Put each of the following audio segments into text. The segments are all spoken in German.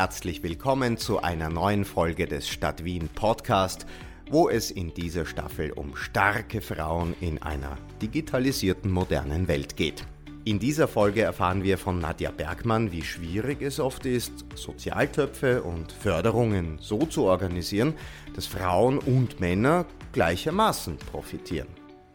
Herzlich willkommen zu einer neuen Folge des Stadt Wien Podcast, wo es in dieser Staffel um starke Frauen in einer digitalisierten modernen Welt geht. In dieser Folge erfahren wir von Nadja Bergmann, wie schwierig es oft ist, Sozialtöpfe und Förderungen so zu organisieren, dass Frauen und Männer gleichermaßen profitieren.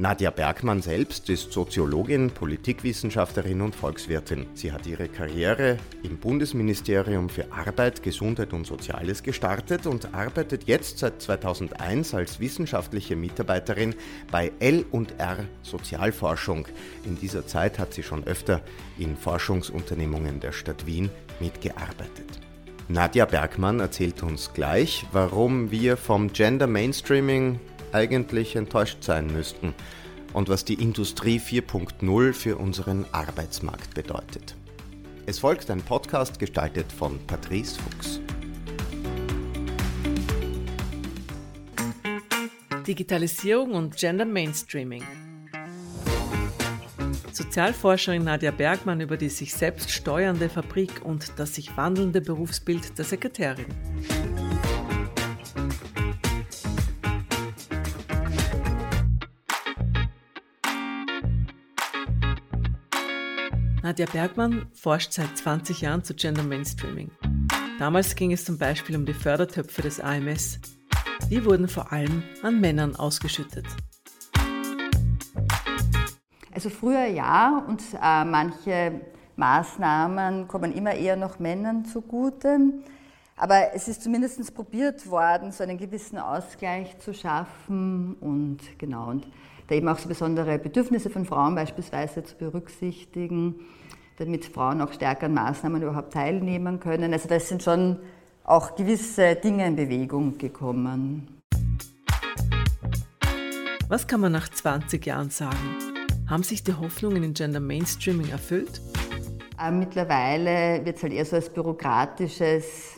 Nadja Bergmann selbst ist Soziologin, Politikwissenschaftlerin und Volkswirtin. Sie hat ihre Karriere im Bundesministerium für Arbeit, Gesundheit und Soziales gestartet und arbeitet jetzt seit 2001 als wissenschaftliche Mitarbeiterin bei L&R Sozialforschung. In dieser Zeit hat sie schon öfter in Forschungsunternehmungen der Stadt Wien mitgearbeitet. Nadja Bergmann erzählt uns gleich, warum wir vom Gender Mainstreaming eigentlich enttäuscht sein müssten und was die Industrie 4.0 für unseren Arbeitsmarkt bedeutet. Es folgt ein Podcast gestaltet von Patrice Fuchs. Digitalisierung und Gender Mainstreaming. Sozialforscherin Nadja Bergmann über die sich selbst steuernde Fabrik und das sich wandelnde Berufsbild der Sekretärin. Nadja Bergmann forscht seit 20 Jahren zu Gender Mainstreaming. Damals ging es zum Beispiel um die Fördertöpfe des AMS. Die wurden vor allem an Männern ausgeschüttet. Also früher ja und äh, manche Maßnahmen kommen immer eher noch Männern zugute. Aber es ist zumindest probiert worden, so einen gewissen Ausgleich zu schaffen und genau. Und da eben auch so besondere Bedürfnisse von Frauen beispielsweise zu berücksichtigen, damit Frauen auch stärker an Maßnahmen überhaupt teilnehmen können. Also da sind schon auch gewisse Dinge in Bewegung gekommen. Was kann man nach 20 Jahren sagen? Haben sich die Hoffnungen in Gender Mainstreaming erfüllt? Äh, mittlerweile wird es halt eher so als bürokratisches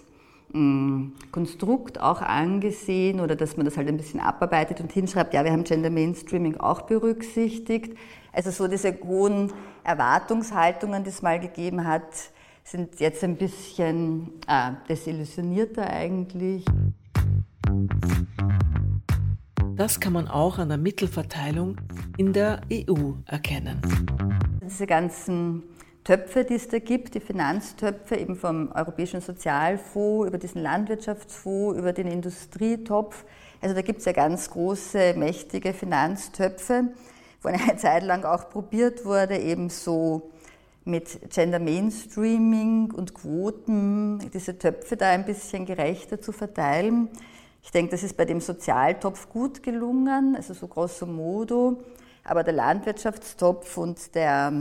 Konstrukt auch angesehen oder dass man das halt ein bisschen abarbeitet und hinschreibt, ja, wir haben Gender Mainstreaming auch berücksichtigt. Also so diese hohen Erwartungshaltungen, die es mal gegeben hat, sind jetzt ein bisschen äh, desillusionierter eigentlich. Das kann man auch an der Mittelverteilung in der EU erkennen. Diese ganzen Töpfe, die es da gibt, die Finanztöpfe eben vom Europäischen Sozialfonds, über diesen Landwirtschaftsfonds, über den Industrietopf. Also da gibt es ja ganz große, mächtige Finanztöpfe, wo eine Zeit lang auch probiert wurde, eben so mit Gender Mainstreaming und Quoten diese Töpfe da ein bisschen gerechter zu verteilen. Ich denke, das ist bei dem Sozialtopf gut gelungen, also so grosso modo. Aber der Landwirtschaftstopf und der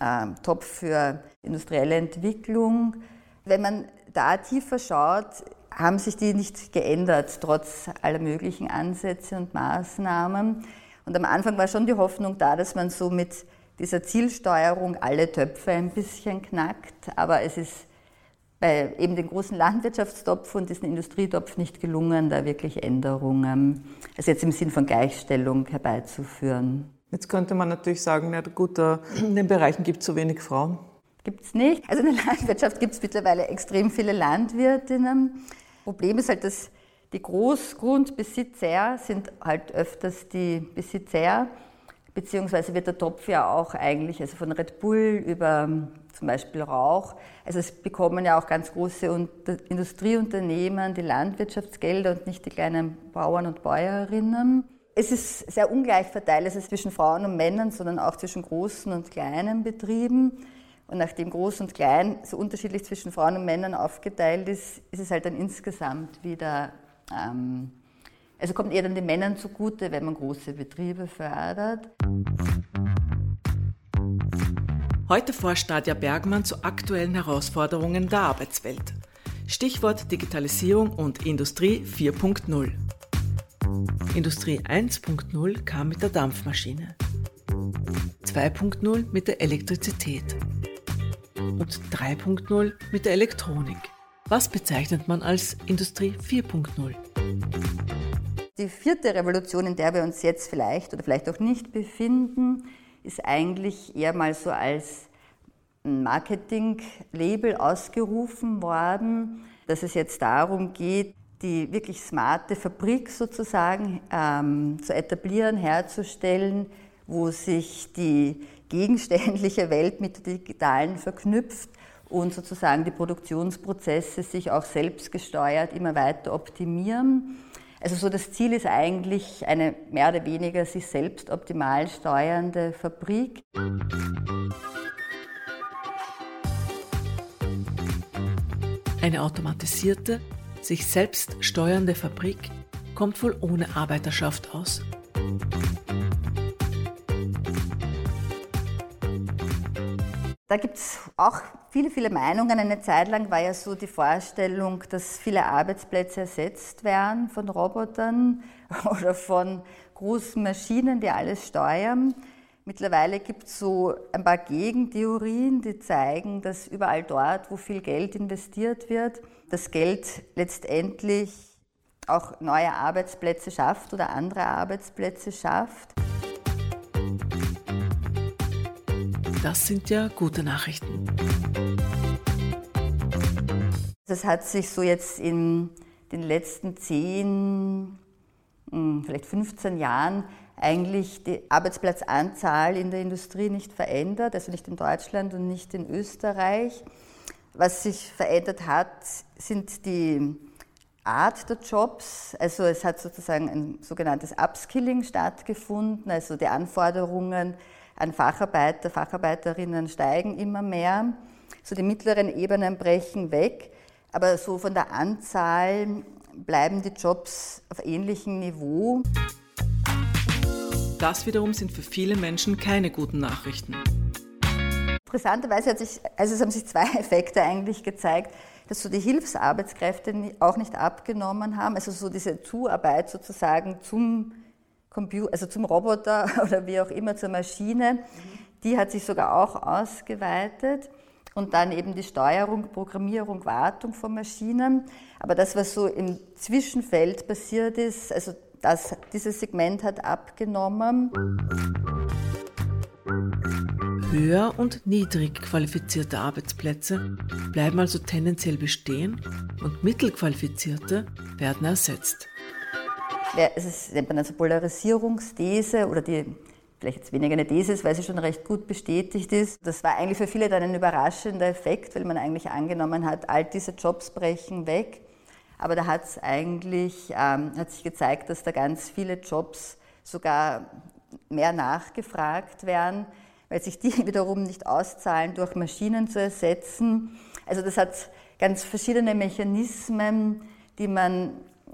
äh, Topf für industrielle Entwicklung, wenn man da tiefer schaut, haben sich die nicht geändert, trotz aller möglichen Ansätze und Maßnahmen. Und am Anfang war schon die Hoffnung da, dass man so mit dieser Zielsteuerung alle Töpfe ein bisschen knackt. Aber es ist bei eben dem großen Landwirtschaftstopf und diesem Industrietopf nicht gelungen, da wirklich Änderungen, also jetzt im Sinn von Gleichstellung herbeizuführen. Jetzt könnte man natürlich sagen, na gut, in den Bereichen gibt es zu wenig Frauen. Gibt es nicht. Also in der Landwirtschaft gibt es mittlerweile extrem viele Landwirtinnen. Problem ist halt, dass die Großgrundbesitzer sind halt öfters die Besitzer, beziehungsweise wird der Topf ja auch eigentlich, also von Red Bull über zum Beispiel Rauch, also es bekommen ja auch ganz große Industrieunternehmen die Landwirtschaftsgelder und nicht die kleinen Bauern und Bäuerinnen es ist sehr ungleich verteilt, es ist zwischen Frauen und Männern, sondern auch zwischen großen und kleinen Betrieben. Und nachdem groß und klein so unterschiedlich zwischen Frauen und Männern aufgeteilt ist, ist es halt dann insgesamt wieder, ähm, also kommt eher dann den Männern zugute, wenn man große Betriebe fördert. Heute forscht Nadja Bergmann zu aktuellen Herausforderungen der Arbeitswelt. Stichwort Digitalisierung und Industrie 4.0. Industrie 1.0 kam mit der Dampfmaschine, 2.0 mit der Elektrizität und 3.0 mit der Elektronik. Was bezeichnet man als Industrie 4.0? Die vierte Revolution, in der wir uns jetzt vielleicht oder vielleicht auch nicht befinden, ist eigentlich eher mal so als Marketing-Label ausgerufen worden, dass es jetzt darum geht, die wirklich smarte Fabrik sozusagen ähm, zu etablieren, herzustellen, wo sich die gegenständliche Welt mit der digitalen verknüpft und sozusagen die Produktionsprozesse sich auch selbst gesteuert immer weiter optimieren. Also so das Ziel ist eigentlich eine mehr oder weniger sich selbst optimal steuernde Fabrik. Eine automatisierte, sich selbst steuernde Fabrik kommt wohl ohne Arbeiterschaft aus. Da gibt es auch viele, viele Meinungen. Eine Zeit lang war ja so die Vorstellung, dass viele Arbeitsplätze ersetzt werden von Robotern oder von großen Maschinen, die alles steuern. Mittlerweile gibt es so ein paar Gegentheorien, die zeigen, dass überall dort, wo viel Geld investiert wird, das Geld letztendlich auch neue Arbeitsplätze schafft oder andere Arbeitsplätze schafft. Das sind ja gute Nachrichten. Das hat sich so jetzt in den letzten zehn, hm, vielleicht 15 Jahren eigentlich die Arbeitsplatzanzahl in der Industrie nicht verändert, also nicht in Deutschland und nicht in Österreich. Was sich verändert hat, sind die Art der Jobs. Also es hat sozusagen ein sogenanntes Upskilling stattgefunden, also die Anforderungen an Facharbeiter, Facharbeiterinnen steigen immer mehr. So die mittleren Ebenen brechen weg, aber so von der Anzahl bleiben die Jobs auf ähnlichem Niveau. Das wiederum sind für viele Menschen keine guten Nachrichten. Interessanterweise hat sich, also es haben sich zwei Effekte eigentlich gezeigt, dass so die Hilfsarbeitskräfte auch nicht abgenommen haben, also so diese Zuarbeit sozusagen zum Computer, also zum Roboter oder wie auch immer zur Maschine, die hat sich sogar auch ausgeweitet und dann eben die Steuerung, Programmierung, Wartung von Maschinen. Aber das, was so im Zwischenfeld passiert ist, also das, dieses Segment hat abgenommen. Höher und niedrig qualifizierte Arbeitsplätze bleiben also tendenziell bestehen und mittelqualifizierte werden ersetzt. Es ist, nennt man also Polarisierungsthese oder die vielleicht jetzt weniger eine These ist, weil sie schon recht gut bestätigt ist. Das war eigentlich für viele dann ein überraschender Effekt, weil man eigentlich angenommen hat, all diese Jobs brechen weg. Aber da hat es eigentlich, ähm, hat sich gezeigt, dass da ganz viele Jobs sogar mehr nachgefragt werden, weil sich die wiederum nicht auszahlen, durch Maschinen zu ersetzen. Also das hat ganz verschiedene Mechanismen, die man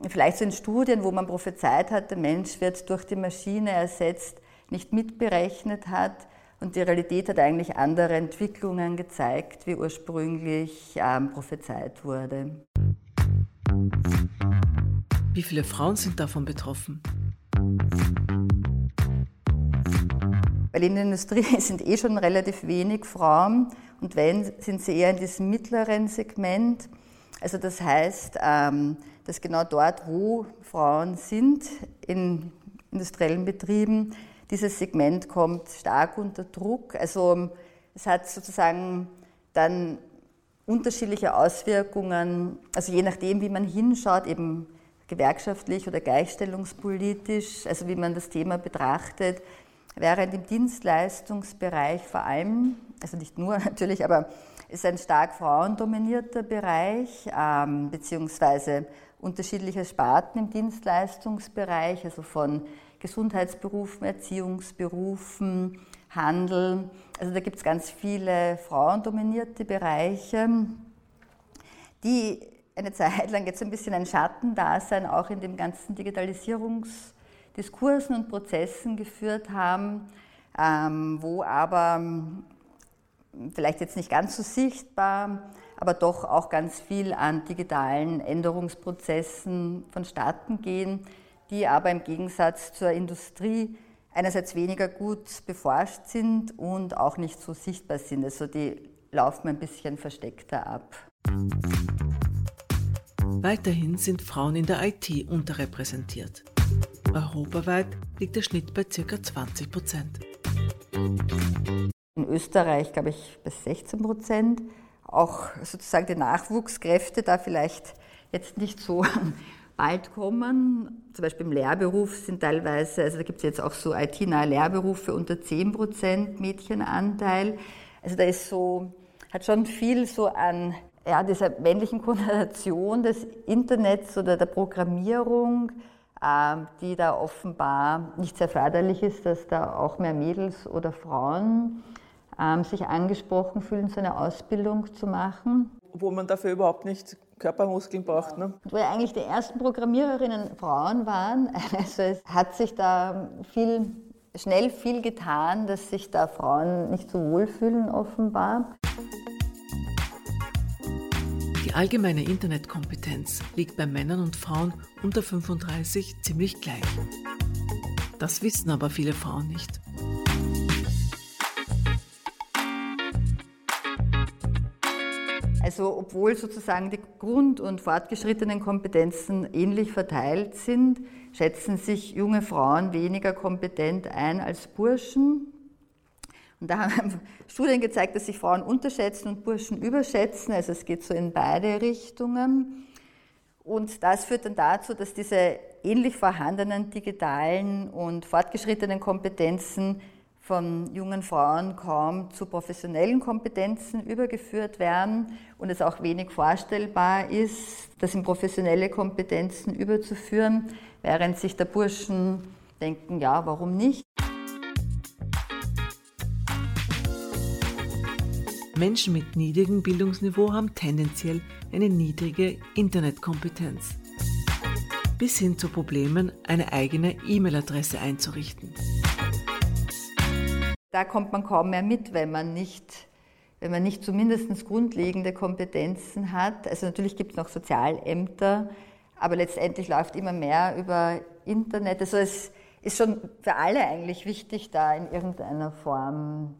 vielleicht so in Studien, wo man prophezeit hat, der Mensch wird durch die Maschine ersetzt, nicht mitberechnet hat. Und die Realität hat eigentlich andere Entwicklungen gezeigt, wie ursprünglich ähm, prophezeit wurde. Wie viele Frauen sind davon betroffen? Weil in der Industrie sind eh schon relativ wenig Frauen und wenn, sind sie eher in diesem mittleren Segment. Also das heißt, ähm, dass genau dort, wo Frauen sind, in industriellen Betrieben, dieses Segment kommt stark unter Druck. Also es hat sozusagen dann unterschiedliche Auswirkungen, also je nachdem, wie man hinschaut, eben gewerkschaftlich oder gleichstellungspolitisch, also wie man das Thema betrachtet, während im Dienstleistungsbereich vor allem, also nicht nur natürlich, aber ist ein stark frauendominierter Bereich, ähm, beziehungsweise unterschiedliche Sparten im Dienstleistungsbereich, also von Gesundheitsberufen, Erziehungsberufen, Handel. Also da gibt es ganz viele frauendominierte Bereiche, die eine Zeit lang jetzt ein bisschen ein Schattendasein auch in den ganzen Digitalisierungsdiskursen und Prozessen geführt haben, ähm, wo aber ähm, vielleicht jetzt nicht ganz so sichtbar, aber doch auch ganz viel an digitalen Änderungsprozessen vonstatten gehen, die aber im Gegensatz zur Industrie einerseits weniger gut beforscht sind und auch nicht so sichtbar sind. Also die laufen ein bisschen versteckter ab. Weiterhin sind Frauen in der IT unterrepräsentiert. Europaweit liegt der Schnitt bei ca. 20 Prozent. In Österreich, glaube ich, bis 16 Prozent. Auch sozusagen die Nachwuchskräfte da vielleicht jetzt nicht so bald kommen. Zum Beispiel im Lehrberuf sind teilweise, also da gibt es jetzt auch so IT-nahe Lehrberufe unter 10 Prozent Mädchenanteil. Also da ist so, hat schon viel so an ja, dieser männlichen Konnotation des Internets oder der Programmierung, ähm, die da offenbar nicht sehr förderlich ist, dass da auch mehr Mädels oder Frauen ähm, sich angesprochen fühlen, so eine Ausbildung zu machen. Wo man dafür überhaupt nicht Körpermuskeln braucht. Ne? Wo ja eigentlich die ersten Programmiererinnen Frauen waren. Also es hat sich da viel, schnell viel getan, dass sich da Frauen nicht so wohlfühlen offenbar. Die allgemeine Internetkompetenz liegt bei Männern und Frauen unter 35 ziemlich gleich. Das wissen aber viele Frauen nicht. Also obwohl sozusagen die grund- und fortgeschrittenen Kompetenzen ähnlich verteilt sind, schätzen sich junge Frauen weniger kompetent ein als Burschen. Und da haben Studien gezeigt, dass sich Frauen unterschätzen und Burschen überschätzen. Also es geht so in beide Richtungen. Und das führt dann dazu, dass diese ähnlich vorhandenen digitalen und fortgeschrittenen Kompetenzen von jungen Frauen kaum zu professionellen Kompetenzen übergeführt werden und es auch wenig vorstellbar ist, das in professionelle Kompetenzen überzuführen, während sich der Burschen denken, ja, warum nicht? Menschen mit niedrigem Bildungsniveau haben tendenziell eine niedrige Internetkompetenz. Bis hin zu Problemen, eine eigene E-Mail-Adresse einzurichten da kommt man kaum mehr mit, wenn man nicht, wenn man nicht zumindest grundlegende Kompetenzen hat. Also natürlich gibt es noch Sozialämter, aber letztendlich läuft immer mehr über Internet. Also es ist schon für alle eigentlich wichtig, da in irgendeiner Form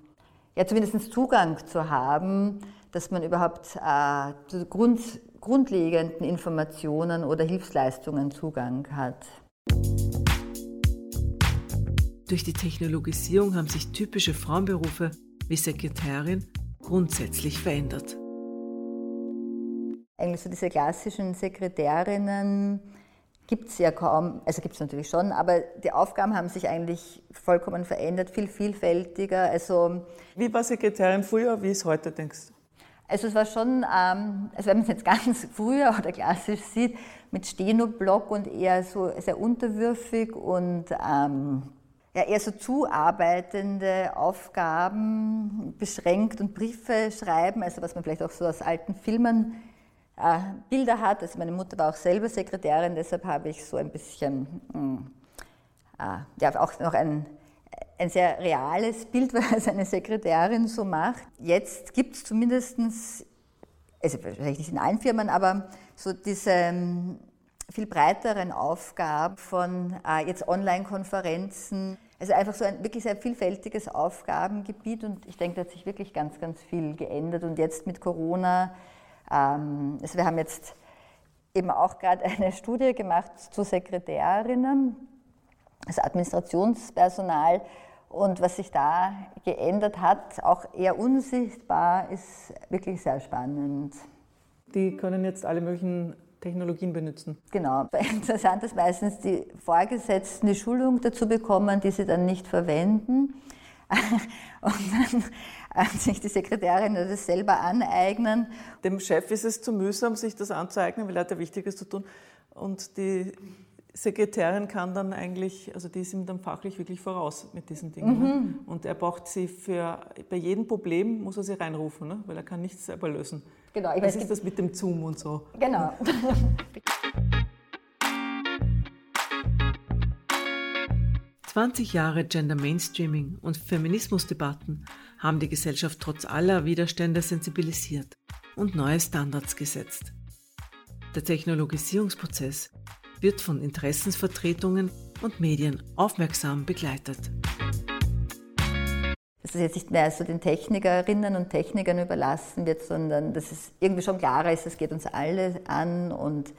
ja zumindest Zugang zu haben, dass man überhaupt äh, zu Grund, grundlegenden Informationen oder Hilfsleistungen Zugang hat. Durch die Technologisierung haben sich typische Frauenberufe wie Sekretärin grundsätzlich verändert. Eigentlich so diese klassischen Sekretärinnen gibt es ja kaum, also gibt es natürlich schon, aber die Aufgaben haben sich eigentlich vollkommen verändert, viel vielfältiger. Also wie war Sekretärin früher, wie ist heute, denkst du? Also es war schon, ähm, also wenn man es jetzt ganz früher oder klassisch sieht, mit Stenoblock und eher so sehr unterwürfig und ähm, ja, eher so zuarbeitende Aufgaben beschränkt und Briefe schreiben, also was man vielleicht auch so aus alten Filmen äh, Bilder hat. Also meine Mutter war auch selber Sekretärin, deshalb habe ich so ein bisschen, mh, hm, äh, ja, auch noch ein, ein sehr reales Bild, was eine Sekretärin so macht. Jetzt gibt es zumindest, also vielleicht nicht in allen Firmen, aber so diese hm, viel breiteren Aufgaben von äh, jetzt Online-Konferenzen. Also einfach so ein wirklich sehr vielfältiges Aufgabengebiet und ich denke, da hat sich wirklich ganz, ganz viel geändert. Und jetzt mit Corona, ähm, also wir haben jetzt eben auch gerade eine Studie gemacht zu Sekretärinnen, also Administrationspersonal. Und was sich da geändert hat, auch eher unsichtbar, ist wirklich sehr spannend. Die können jetzt alle möglichen Technologien benutzen. Genau. Interessant ist meistens die Vorgesetzten die Schulung dazu bekommen, die sie dann nicht verwenden. Und dann sich die Sekretärin das selber aneignen. Dem Chef ist es zu mühsam, sich das anzueignen, weil er hat ja Wichtiges zu tun. Und die Sekretärin kann dann eigentlich, also die ist ihm dann fachlich wirklich voraus mit diesen Dingen. Ne? Mhm. Und er braucht sie für, bei jedem Problem muss er sie reinrufen, ne? weil er kann nichts selber lösen. Genau. Ich Was ist das mit dem Zoom und so? Genau. Zwanzig Jahre Gender Mainstreaming und Feminismusdebatten haben die Gesellschaft trotz aller Widerstände sensibilisiert und neue Standards gesetzt. Der Technologisierungsprozess wird von Interessensvertretungen und Medien aufmerksam begleitet dass es jetzt nicht mehr so den Technikerinnen und Technikern überlassen wird, sondern dass es irgendwie schon klarer ist, es geht uns alle an und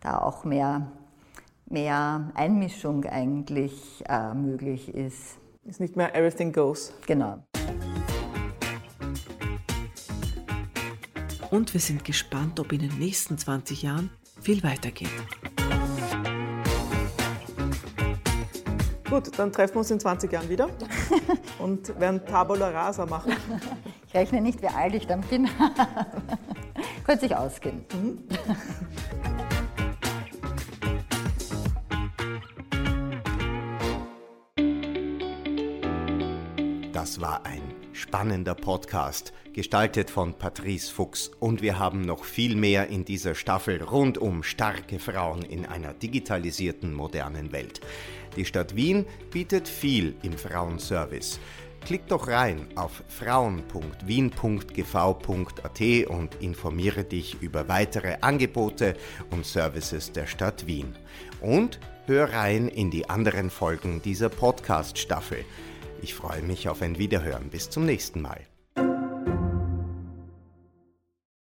da auch mehr, mehr Einmischung eigentlich äh, möglich ist. Ist nicht mehr everything goes. Genau. Und wir sind gespannt, ob in den nächsten 20 Jahren viel weitergeht. Gut, dann treffen wir uns in 20 Jahren wieder und werden Tabula Rasa machen. Ich rechne nicht, wie alt ich dann bin. Könnte sich ausgehen. Mhm. Das war ein spannender Podcast, gestaltet von Patrice Fuchs. Und wir haben noch viel mehr in dieser Staffel rund um starke Frauen in einer digitalisierten modernen Welt. Die Stadt Wien bietet viel im Frauenservice. Klick doch rein auf frauen.wien.gv.at und informiere dich über weitere Angebote und Services der Stadt Wien. Und hör rein in die anderen Folgen dieser Podcast-Staffel. Ich freue mich auf ein Wiederhören. Bis zum nächsten Mal.